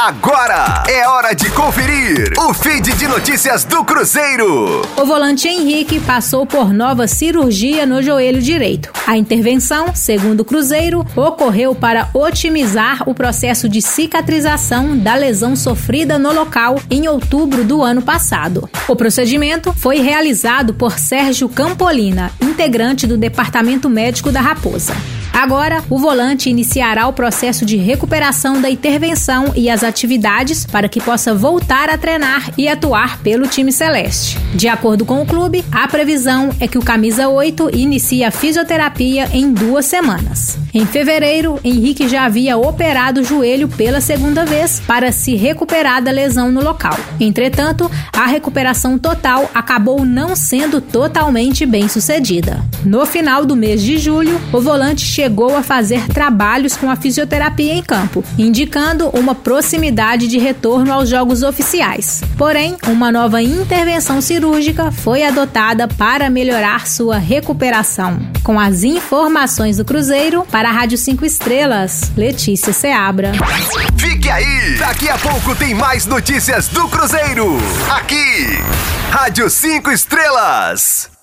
Agora é hora de conferir o feed de notícias do Cruzeiro. O volante Henrique passou por nova cirurgia no joelho direito. A intervenção, segundo o Cruzeiro, ocorreu para otimizar o processo de cicatrização da lesão sofrida no local em outubro do ano passado. O procedimento foi realizado por Sérgio Campolina, integrante do Departamento Médico da Raposa. Agora, o volante iniciará o processo de recuperação da intervenção e as atividades para que possa voltar a treinar e atuar pelo time celeste. De acordo com o clube, a previsão é que o camisa 8 inicie a fisioterapia em duas semanas. Em fevereiro, Henrique já havia operado o joelho pela segunda vez para se recuperar da lesão no local. Entretanto, a recuperação total acabou não sendo totalmente bem sucedida. No final do mês de julho, o volante chegou a fazer trabalhos com a fisioterapia em campo, indicando uma proximidade de retorno aos jogos oficiais. Porém, uma nova intervenção cirúrgica foi adotada para melhorar sua recuperação. Com as informações do Cruzeiro, para a Rádio 5 Estrelas, Letícia Seabra. Fique aí! Daqui a pouco tem mais notícias do Cruzeiro. Aqui, Rádio 5 Estrelas.